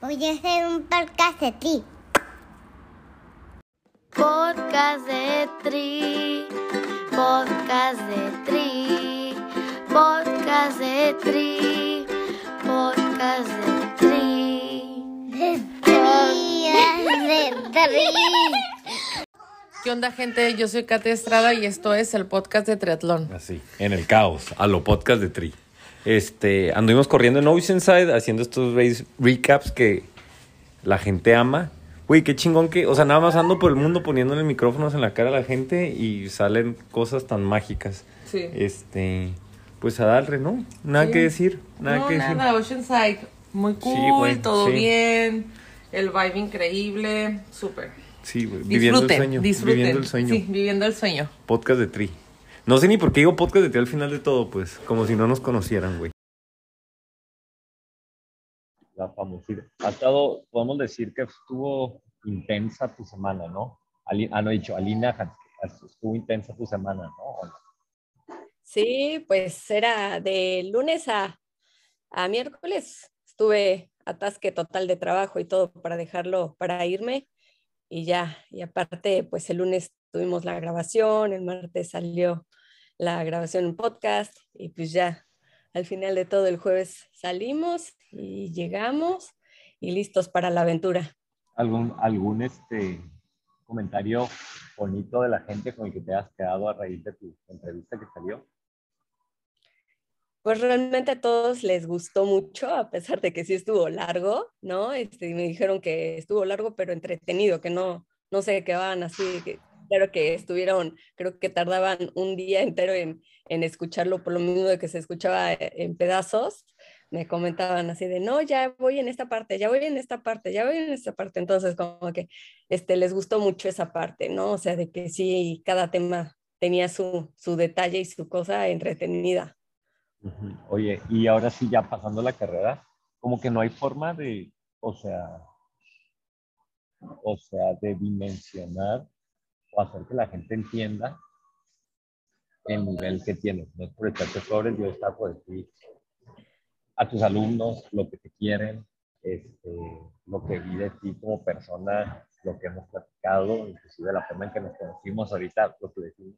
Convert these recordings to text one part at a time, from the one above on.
Voy a hacer un podcast de ti. Podcast de Tri, podcast de Tri, podcast de Tri, podcast de Tri. De tri, de tri. ¿Qué onda, gente? Yo soy Katia Estrada y esto es el podcast de triatlón. Así, en el caos, a lo podcast de Tri. Este, anduvimos corriendo en Oceanside haciendo estos race recaps que la gente ama. Güey, qué chingón que, o sea, nada más ando por el mundo poniéndole micrófonos en la cara a la gente y salen cosas tan mágicas. Sí. Este, pues a darle, ¿no? Nada Sí. que decir, nada no, que decir. nada, Oceanside. Muy cool, güey, todo sí. bien. El vibe increíble, súper. Sí, güey, viviendo el sueño, disfruten. viviendo el sueño. Sí, viviendo el sueño. Podcast de Tri. No sé ni por qué digo podcast de Tri al final de todo, pues, como si no nos conocieran, güey. La famosita. Ha estado, podemos decir que estuvo intensa tu semana, ¿no? Ali- ah, no he dicho, Alina, estuvo intensa tu semana, ¿no? Sí, pues era de lunes a, a miércoles. Estuve atasque total de trabajo y todo para dejarlo, para irme. Y ya, y aparte, pues el lunes tuvimos la grabación, el martes salió la grabación en podcast y pues ya, al final de todo el jueves salimos y llegamos y listos para la aventura. ¿Algún, algún este, comentario bonito de la gente con el que te has quedado a raíz de tu entrevista que salió? Pues realmente a todos les gustó mucho, a pesar de que sí estuvo largo, ¿no? Este, me dijeron que estuvo largo, pero entretenido, que no, no se quedaban así, que claro que estuvieron, creo que tardaban un día entero en, en escucharlo, por lo mismo de que se escuchaba eh, en pedazos, me comentaban así de, no, ya voy en esta parte, ya voy en esta parte, ya voy en esta parte, entonces como que este, les gustó mucho esa parte, ¿no? O sea, de que sí, cada tema tenía su, su detalle y su cosa entretenida. Oye, y ahora sí, ya pasando la carrera, como que no hay forma de, o sea, o sea, de dimensionar o hacer que la gente entienda el nivel que tienes. No es por echarte flores, yo está por decir a tus alumnos lo que te quieren, este, lo que vi de ti como persona, lo que hemos platicado, inclusive la forma en que nos conocimos ahorita, lo que decimos.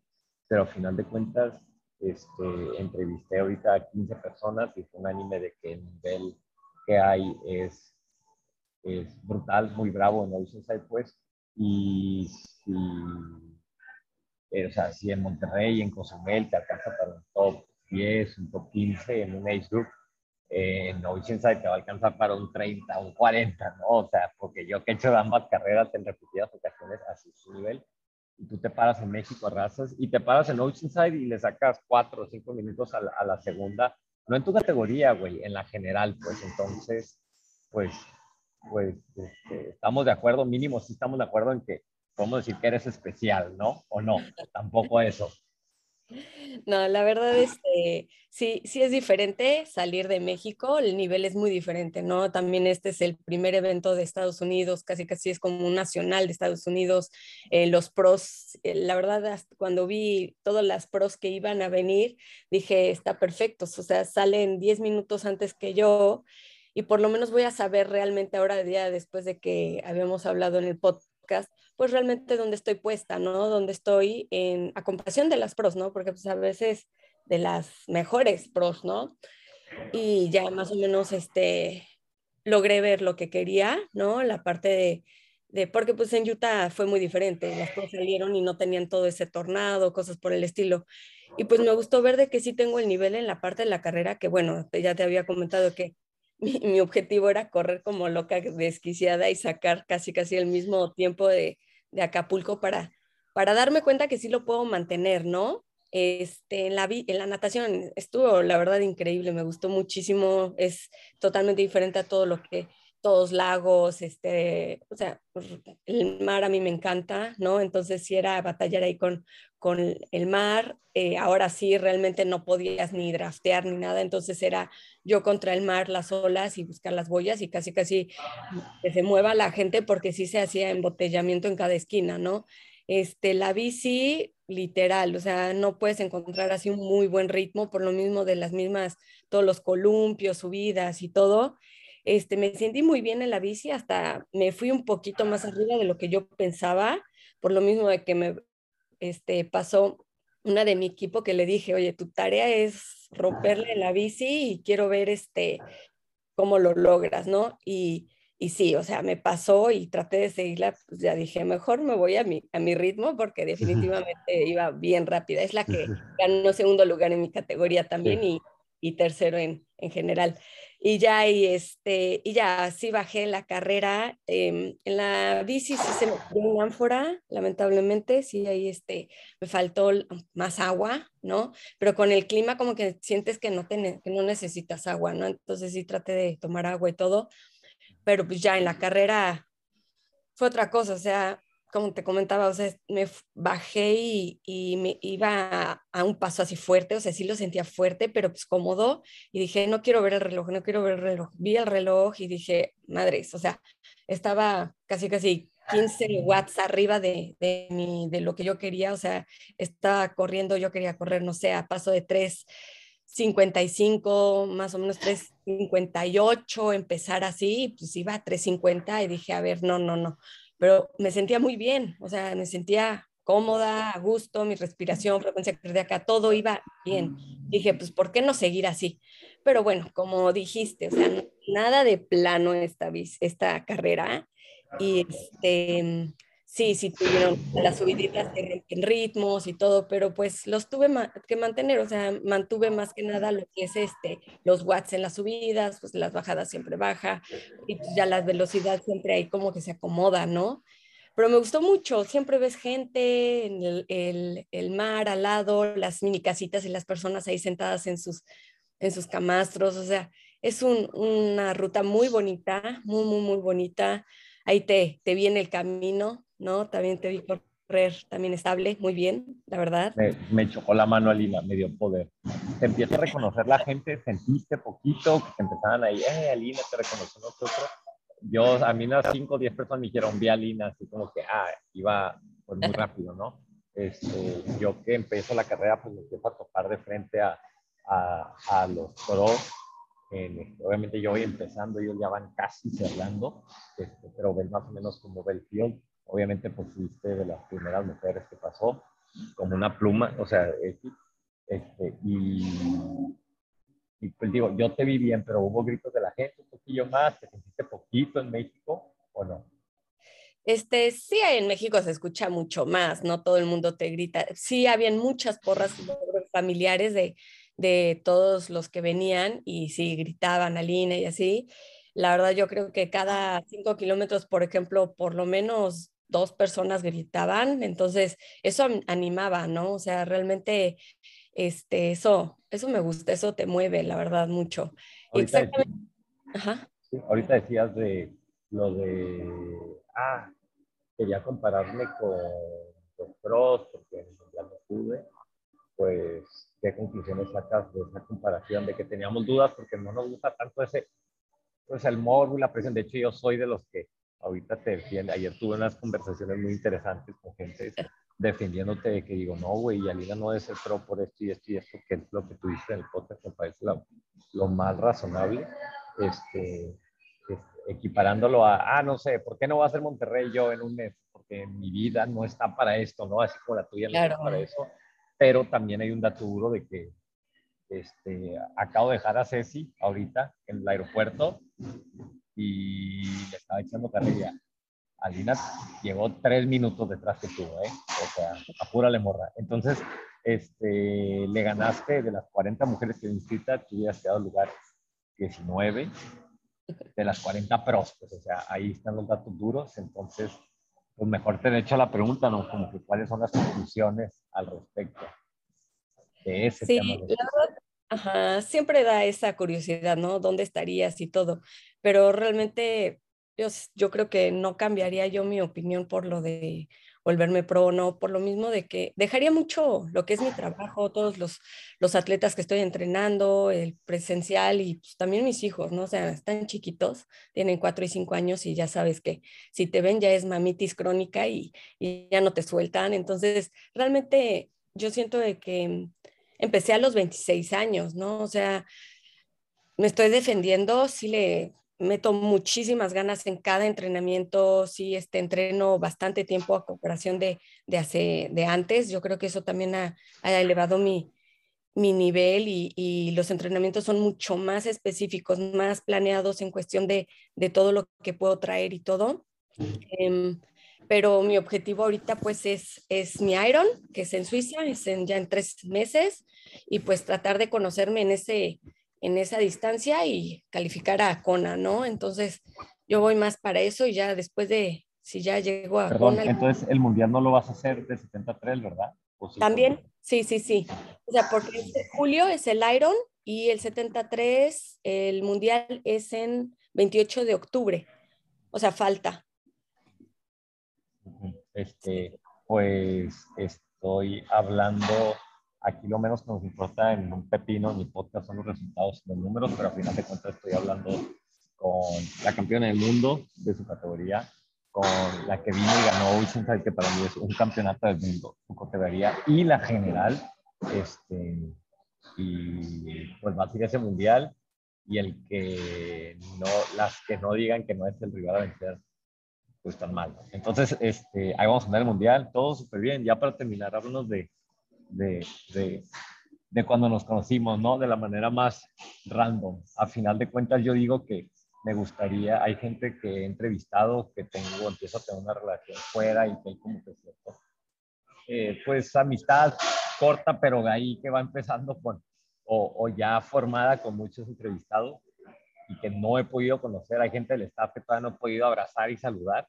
Pero al final de cuentas, este, entrevisté ahorita a 15 personas y fue un anime de que el nivel que hay es, es brutal, muy bravo en Oceanside, pues. Y si, eh, o sea, si en Monterrey, en Cozumel, te alcanza para un top 10, un top 15 en un age group, eh, en Oceanside te va a alcanzar para un 30, un 40, ¿no? O sea, porque yo que he hecho ambas carreras en repetidas ocasiones, así es su nivel y tú te paras en México, arrasas, y te paras en Oceanside y le sacas cuatro o cinco minutos a la, a la segunda, no en tu categoría, güey, en la general, pues entonces, pues, pues, este, estamos de acuerdo, mínimo sí estamos de acuerdo en que podemos decir que eres especial, ¿no? O no, tampoco eso. No, la verdad es que sí, sí es diferente salir de México, el nivel es muy diferente, ¿no? También este es el primer evento de Estados Unidos, casi casi es como un nacional de Estados Unidos, eh, los pros, eh, la verdad cuando vi todas las pros que iban a venir, dije, está perfecto, o sea, salen 10 minutos antes que yo y por lo menos voy a saber realmente ahora, día después de que habíamos hablado en el podcast, pues realmente dónde estoy puesta, ¿no? Dónde estoy en, a comparación de las pros, ¿no? Porque pues a veces de las mejores pros, ¿no? Y ya más o menos, este, logré ver lo que quería, ¿no? La parte de, de porque pues en Utah fue muy diferente, las pros salieron y no tenían todo ese tornado, cosas por el estilo. Y pues me gustó ver de que sí tengo el nivel en la parte de la carrera, que bueno, ya te había comentado que mi, mi objetivo era correr como loca desquiciada y sacar casi casi el mismo tiempo de, de Acapulco para, para darme cuenta que sí lo puedo mantener, ¿no? Este, en, la, en la natación estuvo, la verdad, increíble, me gustó muchísimo, es totalmente diferente a todo lo que, todos lagos, este, o sea, el mar a mí me encanta, ¿no? Entonces sí era batallar ahí con, con el mar, eh, ahora sí realmente no podías ni draftear ni nada, entonces era yo contra el mar, las olas y buscar las boyas y casi casi que se mueva la gente porque sí se hacía embotellamiento en cada esquina, ¿no? Este, la bici, literal, o sea, no puedes encontrar así un muy buen ritmo por lo mismo de las mismas, todos los columpios, subidas y todo. Este, me sentí muy bien en la bici, hasta me fui un poquito más arriba de lo que yo pensaba, por lo mismo de que me este, pasó una de mi equipo que le dije, oye, tu tarea es romperle la bici y quiero ver este, cómo lo logras, ¿no? Y, y sí, o sea, me pasó y traté de seguirla, pues ya dije, mejor me voy a mi, a mi ritmo porque definitivamente iba bien rápida. Es la que ganó segundo lugar en mi categoría también y, y, tercero en, en, general. Y ya, y, este, y ya, sí bajé la carrera. Eh, en la bici sí se me dio una ánfora, lamentablemente, sí, ahí este, me faltó más agua, ¿no? Pero con el clima como que sientes que no, te, que no necesitas agua, ¿no? Entonces sí traté de tomar agua y todo pero pues ya en la carrera fue otra cosa, o sea, como te comentaba, o sea, me bajé y, y me iba a, un paso así fuerte, o sea, sí lo sentía fuerte, pero pues cómodo, y dije, no quiero ver el reloj, no quiero ver el reloj. Vi el reloj y dije, madres, o sea, estaba casi, casi 15 watts arriba de, de, mi, de lo que yo quería, o sea, estaba corriendo, yo quería correr, no sé, a paso de tres 55, más o menos 358, empezar así, pues iba a 350 y dije, a ver, no, no, no, pero me sentía muy bien, o sea, me sentía cómoda, a gusto, mi respiración, frecuencia cardíaca, todo iba bien. Dije, pues, ¿por qué no seguir así? Pero bueno, como dijiste, o sea, nada de plano esta, esta carrera y este sí, sí tuvieron las subiditas en ritmos y todo, pero pues los tuve que mantener, o sea, mantuve más que nada lo que es este, los watts en las subidas, pues las bajadas siempre baja, y pues ya la velocidad siempre ahí como que se acomoda, ¿no? Pero me gustó mucho, siempre ves gente en el, el, el mar al lado, las mini casitas y las personas ahí sentadas en sus, en sus camastros, o sea, es un, una ruta muy bonita, muy, muy, muy bonita. Ahí te, te viene el camino, ¿no? También te vi correr también estable, muy bien, la verdad. Me, chocó la mano Alina, me dio poder. Te empieza a reconocer la gente, sentiste poquito que te empezaban ahí, eh, Alina, te reconoció nosotros. Yo, a mí unas 5 o 10 personas me dijeron, vi a Alina, así como que, ah, iba pues, muy rápido, ¿no? Este, yo que empiezo la carrera, pues me empiezo a topar de frente a, a, a los pros. obviamente yo voy empezando, ellos ya van casi cerrando, este, pero ves más o menos como ve el field obviamente pues fuiste de las primeras mujeres que pasó, como una pluma, o sea, este, y, y pues digo, yo te vi bien, pero hubo gritos de la gente un poquillo más, ¿te sentiste poquito en México o no? Este, sí, en México se escucha mucho más, no todo el mundo te grita. Sí, habían muchas porras familiares de, de todos los que venían y sí, gritaban a Lina y así. La verdad, yo creo que cada cinco kilómetros, por ejemplo, por lo menos dos personas gritaban, entonces eso animaba, ¿no? O sea, realmente este, eso, eso me gusta, eso te mueve, la verdad, mucho. Ahorita Exactamente. Ajá. ahorita decías de lo de, ah, quería compararme con los pros, porque ya no pude, pues, ¿qué conclusiones sacas de esa comparación? De que teníamos dudas porque no nos gusta tanto ese, pues el morbo y la presión. De hecho, yo soy de los que ahorita te defiende. Ayer tuve unas conversaciones muy interesantes con gente defendiéndote de que digo, no, güey, Alina no pro por esto y esto y esto, que es lo que tú dices en el podcast, me parece lo, más razonable. Este, este, equiparándolo a, ah, no sé, ¿por qué no va a ser Monterrey yo en un mes? Porque mi vida no está para esto, ¿no? Así como la tuya no está para eso. Pero también hay un dato duro de que este, acabo de dejar a Ceci ahorita en el aeropuerto y le estaba echando carrera. Alina llegó tres minutos detrás que tú, ¿eh? O sea, apúrale morra. Entonces, este, le ganaste de las 40 mujeres que inscritas, tú hubieras quedado lugar 19 de las 40 pros, pues, o sea, ahí están los datos duros, entonces, pues mejor te he hecho la pregunta, ¿no? Como que cuáles son las conclusiones al respecto de ese sí, tema. La verdad, ajá, siempre da esa curiosidad, ¿no? ¿Dónde estarías y todo? pero realmente yo, yo creo que no cambiaría yo mi opinión por lo de volverme pro, no, por lo mismo de que dejaría mucho lo que es mi trabajo, todos los, los atletas que estoy entrenando, el presencial y pues, también mis hijos, ¿no? O sea, están chiquitos, tienen cuatro y cinco años y ya sabes que si te ven ya es mamitis crónica y, y ya no te sueltan. Entonces, realmente yo siento de que empecé a los 26 años, ¿no? O sea, me estoy defendiendo, sí le meto muchísimas ganas en cada entrenamiento, sí, este, entreno bastante tiempo a comparación de, de, hace, de antes. Yo creo que eso también ha, ha elevado mi, mi nivel y, y, los entrenamientos son mucho más específicos, más planeados en cuestión de, de todo lo que puedo traer y todo. Eh, pero mi objetivo ahorita pues es, es mi Iron, que es en Suiza, es en, ya en tres meses, y pues tratar de conocerme en, ese, en esa distancia y calificar a Kona, ¿no? Entonces yo voy más para eso y ya después de, si ya llego a Perdón, Kona... entonces el Mundial no lo vas a hacer de 73, ¿verdad? Sí, También, sí, sí, sí. O sea, porque este julio es el Iron y el 73, el Mundial es en 28 de octubre. O sea, falta. Este, pues estoy hablando, aquí lo menos que nos importa en un pepino, en mi podcast son los resultados, los números, pero al final de cuentas estoy hablando con la campeona del mundo de su categoría, con la que vino y ganó Wichita, que para mí es un campeonato del mundo, su categoría, y la general, este, y pues va a ser ese mundial, y el que no, las que no digan que no es el rival a vencer, pues tan mal. Entonces, este, ahí vamos a andar el mundial, todo súper bien. Ya para terminar, háblanos de, de, de, de, cuando nos conocimos, ¿no? De la manera más random. A final de cuentas, yo digo que me gustaría, hay gente que he entrevistado, que tengo, empiezo a tener una relación fuera y que hay como que cierto, eh, pues amistad corta, pero de ahí que va empezando con, o, o ya formada con muchos entrevistados y que no he podido conocer. Hay gente del staff que todavía no he podido abrazar y saludar,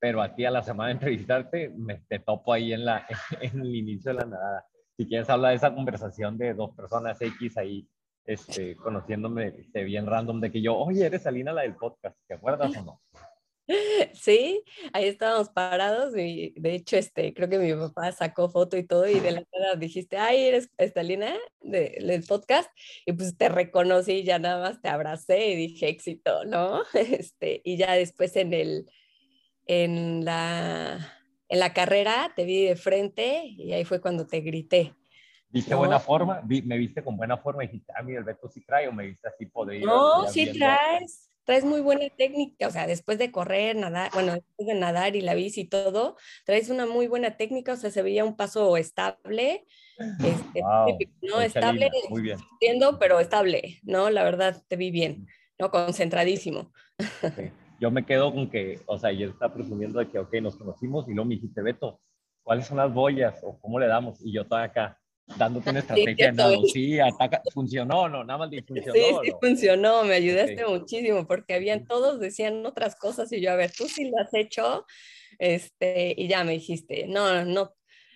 pero a ti a la semana de entrevistarte me, te topo ahí en, la, en el inicio de la nadada. Si quieres hablar de esa conversación de dos personas X ahí, este, conociéndome este, bien random, de que yo, oye, eres Alina la del podcast, ¿te acuerdas o no? Sí, ahí estábamos parados y de hecho este, creo que mi papá sacó foto y todo y de la nada dijiste, ay, eres Estalina de, del podcast y pues te reconocí y ya nada más te abracé y dije éxito, ¿no? Este, y ya después en el, en la, en la carrera te vi de frente y ahí fue cuando te grité. ¿Viste ¿no? buena forma? Vi, ¿Me viste con buena forma y dijiste, ah, mira, el Beto sí trae o me viste así podrido? No, sí viendo? traes traes muy buena técnica, o sea, después de correr, nadar, bueno, después de nadar y la bici y todo, traes una muy buena técnica, o sea, se veía un paso estable, este, wow, no estable, muy bien. entiendo, pero estable, ¿no? La verdad, te vi bien, ¿no? Concentradísimo. Sí. Yo me quedo con que, o sea, yo estaba presumiendo de que, ok, nos conocimos y luego me dijiste, Beto, ¿cuáles son las boyas o cómo le damos? Y yo estaba acá, dándote una estrategia sí, de sí, ataca, funcionó, no, nada más funcionó. Sí, sí ¿no? funcionó, me ayudaste okay. muchísimo porque habían todos decían otras cosas y yo, a ver, tú sí lo has hecho, este, y ya me dijiste, no, no,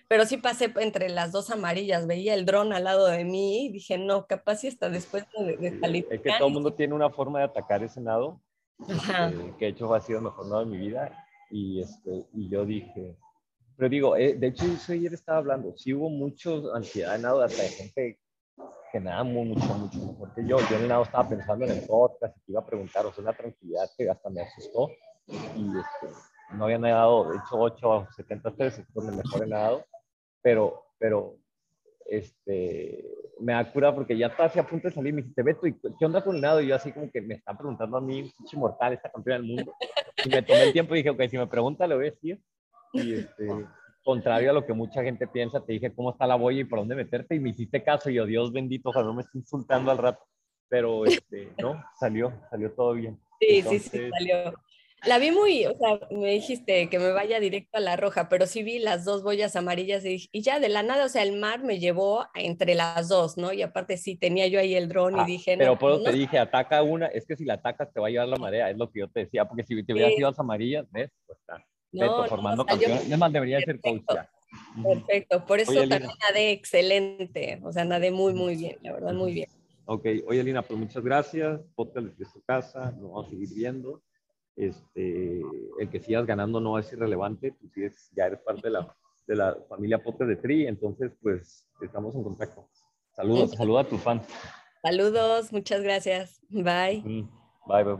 pero sí pasé entre las dos amarillas, veía el dron al lado de mí y dije, no, capaz si hasta después de, de salir. Es que todo el mundo tiene una forma de atacar ese nado, eh, que de hecho ha sido mejor nado de mi vida, y, este, y yo dije, pero digo, eh, de hecho, yo ayer estaba hablando, sí hubo mucho ansiedad en nado, hasta de gente que nada mucho, mucho mejor que yo. Yo en el nado estaba pensando en el podcast y te iba a preguntar, o sea, una tranquilidad que hasta me asustó. Y este, no había nadado, de hecho, 8 o 73 es donde mejor he nadado, pero, pero este, me da cura porque ya estaba así a punto de salir. Me dijiste, Beto, ¿y ¿qué onda con el nado? Y yo así como que me están preguntando a mí, un mortal, esta campeona del mundo. Y me tomé el tiempo y dije, ok, si me pregunta, le voy a decir y este, contrario a lo que mucha gente piensa, te dije cómo está la boya y por dónde meterte y me hiciste caso y yo, Dios bendito, ojalá no me esté insultando al rato, pero este, no, salió, salió todo bien. Sí, Entonces, sí, sí, salió. La vi muy, o sea, me dijiste que me vaya directo a la roja, pero sí vi las dos boyas amarillas y, y ya de la nada, o sea, el mar me llevó entre las dos, ¿no? Y aparte sí, tenía yo ahí el dron ah, y dije, pero no. Pero no, te dije, ataca una, es que si la atacas te va a llevar la marea, es lo que yo te decía, porque si te hubieras Sí. ido a las amarillas, ¿ves? No, Beto, no, formando o sea, yo- campeón. Es más, debería ser coach Perfecto. ya. Ujú. Perfecto, por eso Oye, también nadé excelente, o sea, nadé muy, muy bien, la verdad, muy bien. Ok, oye Lina, pues muchas gracias. Podcast desde tu casa, nos vamos a seguir viendo. Este, el que sigas ganando no es irrelevante, tú sigues, ya eres parte de la, de la familia podcast de Tri, entonces pues estamos en contacto. Saludos, Ok. saluda a tus fans. Saludos, muchas gracias, bye. Bye, bye, bye.